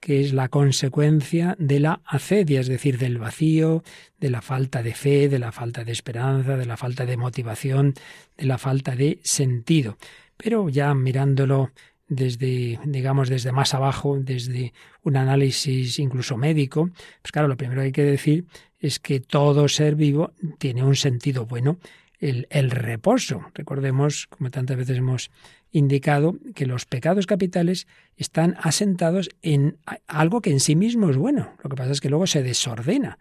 que es la consecuencia de la acedia, es decir, del vacío, de la falta de fe, de la falta de esperanza, de la falta de motivación, de la falta de sentido. Pero ya mirándolo desde, digamos, desde más abajo, desde un análisis incluso médico, pues claro, lo primero que hay que decir es que todo ser vivo tiene un sentido bueno el, reposo. Recordemos, como tantas veces hemos indicado, que los pecados capitales están asentados en algo que en sí mismo es bueno. Lo que pasa es que luego se desordena.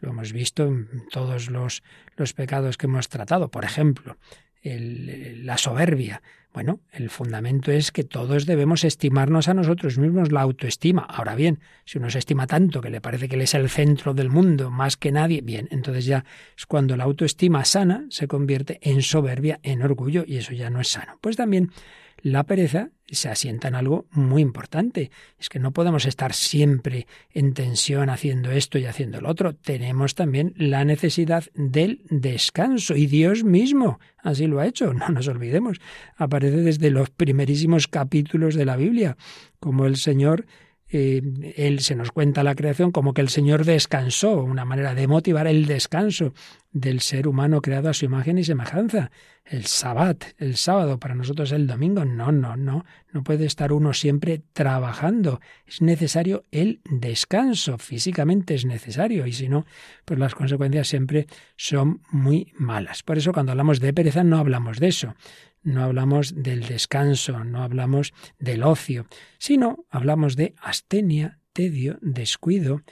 Lo hemos visto en todos los, los pecados que hemos tratado. Por ejemplo, la soberbia. Bueno, el fundamento es que todos debemos estimarnos a nosotros mismos la autoestima. Ahora bien, si uno se estima tanto que le parece que él es el centro del mundo más que nadie, bien, entonces ya es cuando la autoestima sana se convierte en soberbia, en orgullo, y eso ya no es sano. Pues también la pereza se asienta en algo muy importante. Es que no podemos estar siempre en tensión haciendo esto y haciendo lo otro. Tenemos también la necesidad del descanso. Y Dios mismo así lo ha hecho. No nos olvidemos. Aparece desde los primerísimos capítulos de la Biblia, como el Señor eh, él se nos cuenta la creación como que el Señor descansó, una manera de motivar el descanso del ser humano creado a su imagen y semejanza. El sabbat, el sábado, para nosotros el domingo, no, no, no, no puede estar uno siempre trabajando. Es necesario el descanso, físicamente es necesario, y si no, pues las consecuencias siempre son muy malas. Por eso cuando hablamos de pereza no hablamos de eso no hablamos del descanso, no hablamos del ocio, sino hablamos de astenia, tedio, descuido,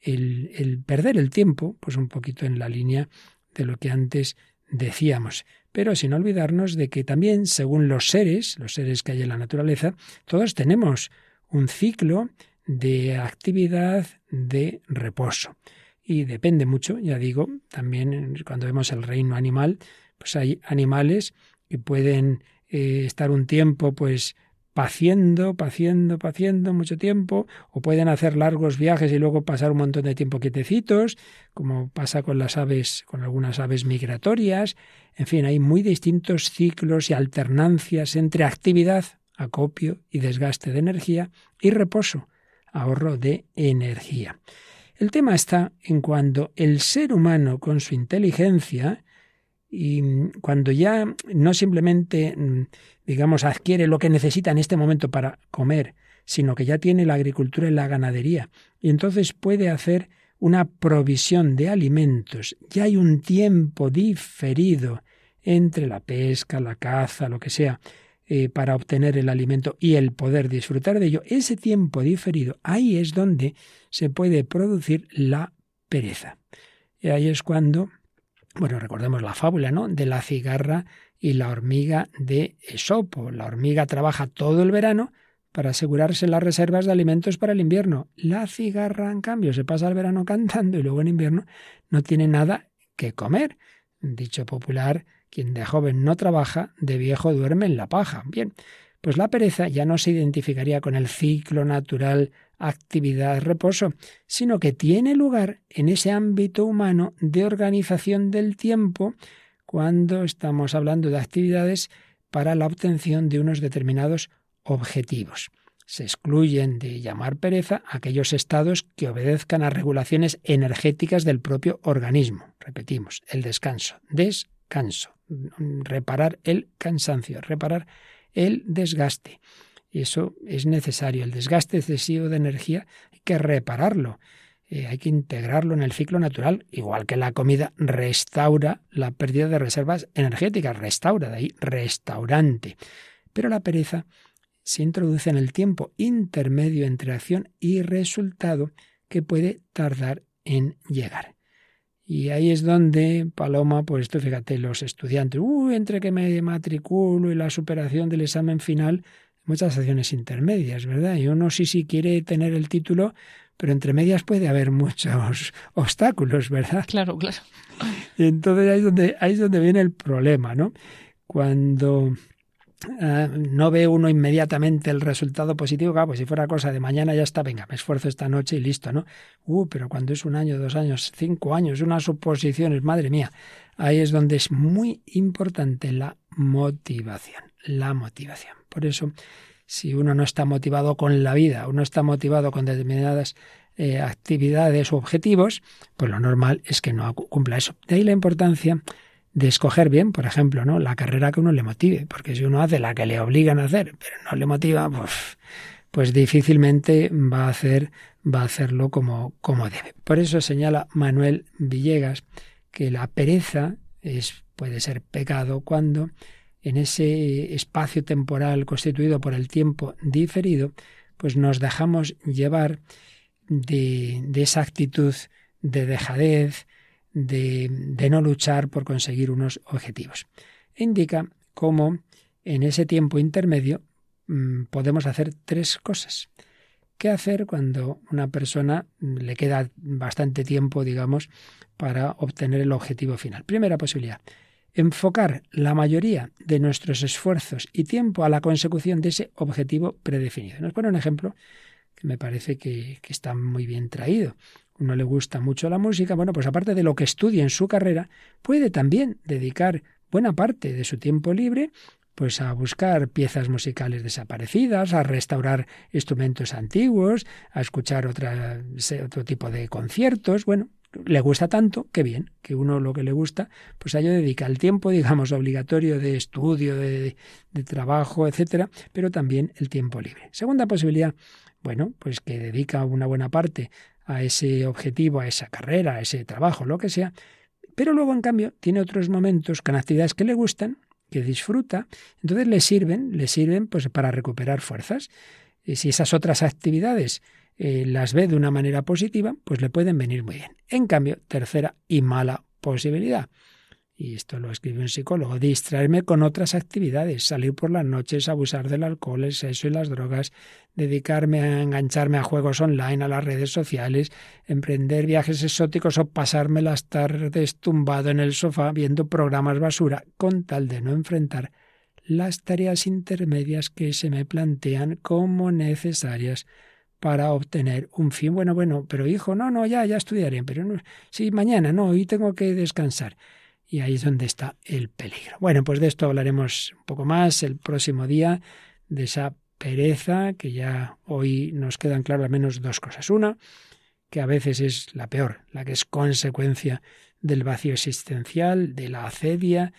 el, el, perder el tiempo, pues un poquito en la línea de lo que antes decíamos, pero sin olvidarnos de que también, según los seres, los seres que hay en la naturaleza, todos tenemos un ciclo de actividad de reposo. Y depende mucho, ya digo, también cuando vemos el reino animal, pues hay animales que pueden eh, estar un tiempo pues paciendo, paciendo, paciendo mucho tiempo, o pueden hacer largos viajes y luego pasar un montón de tiempo quietecitos, como pasa con las aves, con algunas aves migratorias. En fin, hay muy distintos ciclos y alternancias entre actividad, acopio y desgaste de energía, y reposo, ahorro de energía. El tema está en cuando el ser humano con su inteligencia y cuando ya no simplemente, mm, digamos, adquiere lo que necesita en este momento para comer, sino que ya tiene la agricultura y la ganadería, y entonces puede hacer una provisión de alimentos, ya hay un tiempo diferido entre la pesca, la caza, lo que sea, eh, para obtener el alimento y el poder disfrutar de ello, ese tiempo diferido, ahí es donde se puede producir la pereza. Y ahí es cuando bueno, recordemos la fábula, ¿no? De la cigarra y la hormiga de Esopo. La hormiga trabaja todo el verano para asegurarse las reservas de alimentos para el invierno. La cigarra, en cambio, se pasa el verano cantando y luego en invierno no tiene nada que comer. Dicho popular, quien de joven no trabaja, de viejo duerme en la paja. Bien, Pues la pereza ya no se identificaría con el ciclo natural actividad, reposo, sino que tiene lugar en ese ámbito humano de organización del tiempo cuando estamos hablando de actividades para la obtención de unos determinados objetivos. Se excluyen de llamar pereza aquellos estados que obedezcan a regulaciones energéticas del propio organismo. Repetimos, el descanso, descanso, reparar el cansancio, reparar el desgaste. Y eso es necesario. El desgaste excesivo de energía hay que repararlo. Eh, hay que integrarlo en el ciclo natural, igual que la comida restaura la pérdida de reservas energéticas, restaura, de ahí restaurante. Pero la pereza se introduce en el tiempo intermedio entre acción y resultado que puede tardar en llegar. Y ahí es donde Paloma, pues esto fíjate, los estudiantes, entre que me matriculo y la superación del examen final, muchas acciones intermedias, ¿verdad? Y uno sí sí quiere tener el título, pero entre medias puede haber muchos obstáculos, ¿verdad? Claro, claro. Y entonces ahí es donde, ahí es donde viene el problema, ¿no? Cuando eh, no ve uno inmediatamente el resultado positivo, claro, pues si fuera cosa de mañana ya está, venga, me esfuerzo esta noche y listo, ¿no? Uh, pero cuando es un año, dos años, cinco años, unas suposiciones, madre mía, ahí es donde es muy importante la motivación, la motivación. Por eso, si uno no está motivado con la vida, uno está motivado con determinadas eh, actividades o objetivos, pues lo normal es que no cumpla eso. De ahí la importancia de escoger bien, por ejemplo, ¿no? La carrera que uno le motive, porque si uno hace la que le obligan a hacer, pero no le motiva, pues, pues difícilmente va a hacer, va a hacerlo como, como debe. Por eso señala Manuel Villegas que la pereza es, puede ser pecado cuando en ese espacio temporal constituido por el tiempo diferido, pues nos dejamos llevar de, esa actitud de dejadez, de, no luchar por conseguir unos objetivos. indica cómo en ese tiempo intermedio mm, podemos hacer tres cosas. ¿Qué hacer cuando una persona le queda bastante tiempo, digamos, para obtener el objetivo final? Primera posibilidad, enfocar la mayoría de nuestros esfuerzos y tiempo a la consecución de ese objetivo predefinido. Nos pone un ejemplo que me parece que, está muy bien traído uno le gusta mucho la música, bueno, pues aparte de lo que estudia en su carrera, puede también dedicar buena parte de su tiempo libre pues a buscar piezas musicales desaparecidas, a restaurar instrumentos antiguos, a escuchar otra, otro tipo de conciertos. Bueno, le gusta tanto, qué bien, que uno lo que le gusta, pues a ello dedica el tiempo, digamos, obligatorio de estudio, de, trabajo, etcétera, pero también el tiempo libre. Segunda posibilidad, bueno, pues que dedica una buena parte a ese objetivo, a esa carrera, a ese trabajo, lo que sea, pero luego en cambio tiene otros momentos con actividades que le gustan, que disfruta, entonces le sirven, le sirven pues para recuperar fuerzas. Y si esas otras actividades eh, las ve de una manera positiva, pues le pueden venir muy bien. En cambio, tercera y mala posibilidad, y esto lo escribe un psicólogo, distraerme con otras actividades, salir por las noches, abusar del alcohol, el sexo y las drogas, dedicarme a engancharme a juegos online, a las redes sociales, emprender viajes exóticos o pasarme las tardes tumbado en el sofá viendo programas basura, con tal de no enfrentar las tareas intermedias que se me plantean como necesarias para obtener un fin. Bueno, bueno, pero hijo, no, no, ya, ya estudiaré, pero no, sí, mañana, no, hoy tengo que descansar. Y ahí es donde está el peligro. Bueno, pues de esto hablaremos un poco más el próximo día, de esa pereza, que ya hoy nos quedan claras al menos dos cosas. Una, que a veces es la peor, la que es consecuencia del vacío existencial, de la acedia,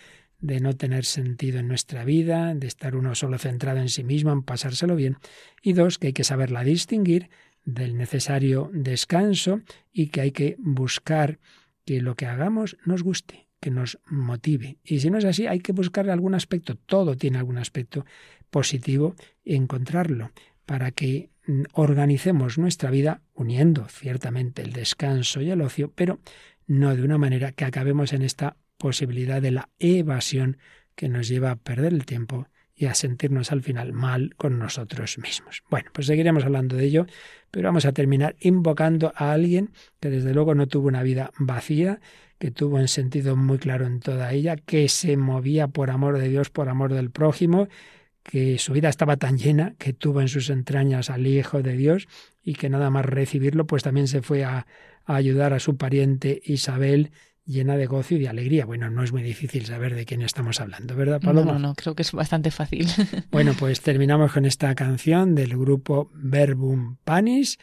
de no tener sentido en nuestra vida, de estar uno solo centrado en sí mismo, en pasárselo bien. Y dos, que hay que saberla distinguir del necesario descanso y que hay que buscar que lo que hagamos nos guste, que nos motive. Y si no es así, hay que buscar algún aspecto, todo tiene algún aspecto positivo, y encontrarlo para que mm, organicemos nuestra vida uniendo ciertamente el descanso y el ocio, pero no de una manera que acabemos en esta posibilidad de la evasión que nos lleva a perder el tiempo y a sentirnos al final mal con nosotros mismos. Bueno, pues seguiremos hablando de ello, pero vamos a terminar invocando a alguien que desde luego no tuvo una vida vacía, que tuvo un sentido muy claro en toda ella, que se movía por amor de Dios, por amor del prójimo, que su vida estaba tan llena que tuvo en sus entrañas al Hijo de Dios y que nada más recibirlo, pues también se fue a, ayudar a su pariente Isabel llena de gozo y de alegría. Bueno, no es muy difícil saber de quién estamos hablando, ¿verdad, Paloma? No, no, no creo que es bastante fácil. bueno, pues terminamos con esta canción del grupo Verbum Panis,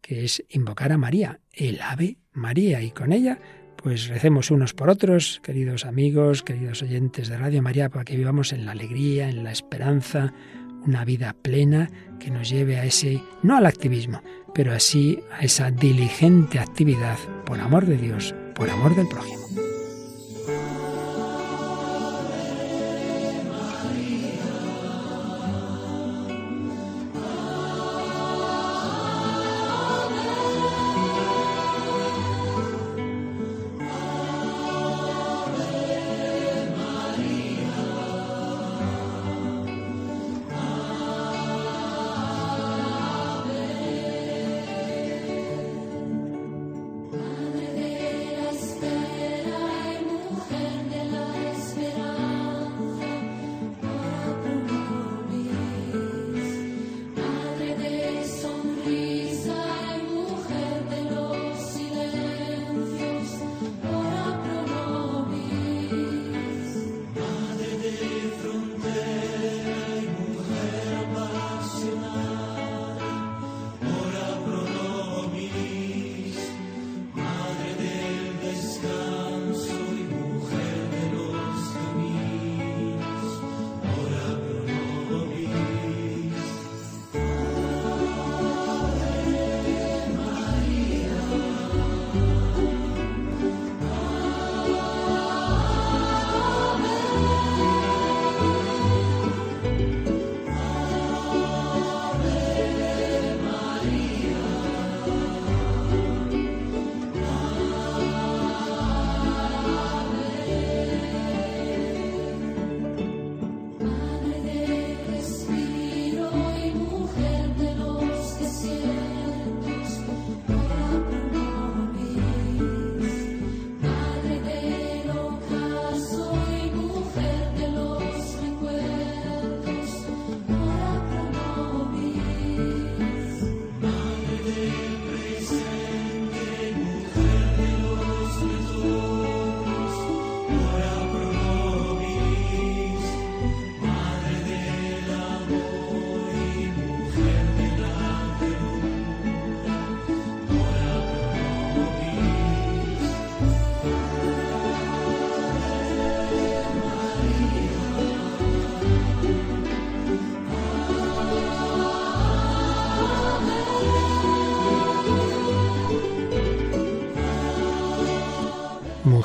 que es invocar a María, el Ave María, y con ella pues recemos unos por otros, queridos amigos, queridos oyentes de Radio María, para que vivamos en la alegría, en la esperanza, una vida plena que nos lleve a ese, no al activismo, pero así a esa diligente actividad por amor de Dios, por amor del prójimo.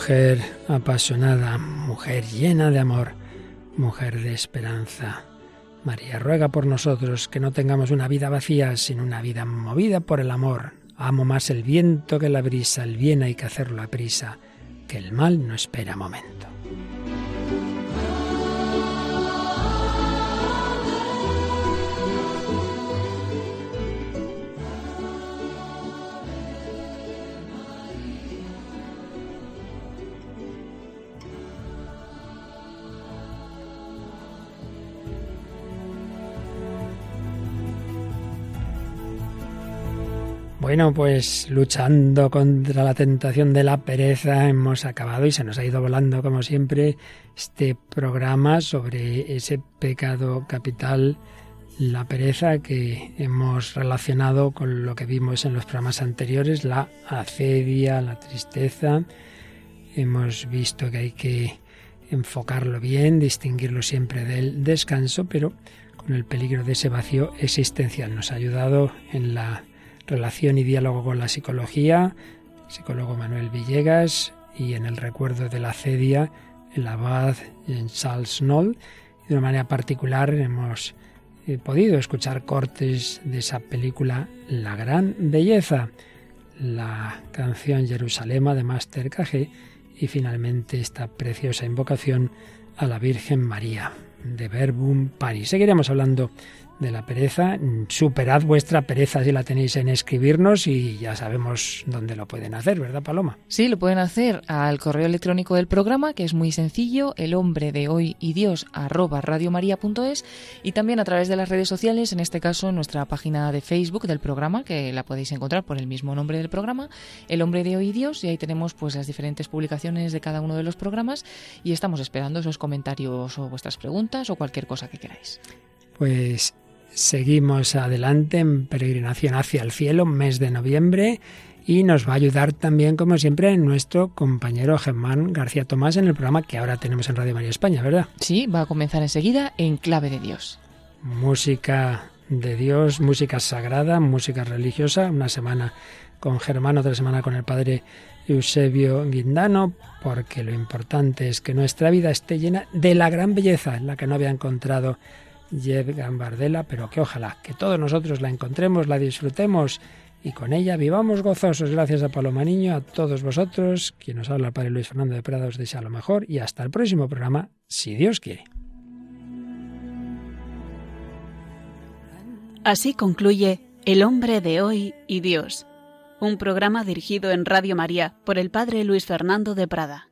Mujer apasionada, mujer llena de amor, mujer de esperanza. María ruega por nosotros que no tengamos una vida vacía, sino una vida movida por el amor. Amo más el viento que la brisa, el bien hay que hacerlo a prisa, que el mal no espera momento. Bueno, pues luchando contra la tentación de la pereza hemos acabado y se nos ha ido volando como siempre este programa sobre ese pecado capital, la pereza que hemos relacionado con lo que vimos en los programas anteriores, la acedia, la tristeza. Hemos visto que hay que enfocarlo bien, distinguirlo siempre del descanso, pero con el peligro de ese vacío existencial. Nos ha ayudado en la Relación y diálogo con la psicología, psicólogo Manuel Villegas, y en el recuerdo de la cedia, el abad Charles Knoll. de una manera particular hemos eh, podido escuchar cortes de esa película La Gran Belleza, la canción Jerusalema de Master KG y finalmente esta preciosa invocación a la Virgen María, de Verbum Paris. Seguiremos hablando de la pereza. Superad vuestra pereza si la tenéis en escribirnos y ya sabemos dónde lo pueden hacer, ¿verdad, Paloma? Sí, lo pueden hacer al correo electrónico del programa, que es muy sencillo, el hombre de hoy y Dios arroba radiomaria.es y también a través de las redes sociales, en este caso en nuestra página de Facebook del programa, que la podéis encontrar por el mismo nombre del programa, el hombre de hoy y Dios, y ahí tenemos pues las diferentes publicaciones de cada uno de los programas y estamos esperando esos comentarios o vuestras preguntas o cualquier cosa que queráis. Pues Seguimos adelante en peregrinación hacia el cielo, mes de noviembre, y nos va a ayudar también, como siempre, nuestro compañero Germán García Tomás en el programa que ahora tenemos en Radio María España, ¿verdad? Sí, va a comenzar enseguida en Clave de Dios. Música de Dios, música sagrada, música religiosa, una semana con Germán, otra semana con el padre Eusebio Guindano, porque lo importante es que nuestra vida esté llena de la gran belleza en la que no había encontrado Jeff Gambardella, pero que ojalá que todos nosotros la encontremos, la disfrutemos y con ella vivamos gozosos. Gracias a Paloma Niño, a todos vosotros, quien nos habla el Padre Luis Fernando de Prada, os desea lo mejor y hasta el próximo programa, si Dios quiere. Así concluye El hombre de hoy y Dios, un programa dirigido en Radio María por el Padre Luis Fernando de Prada.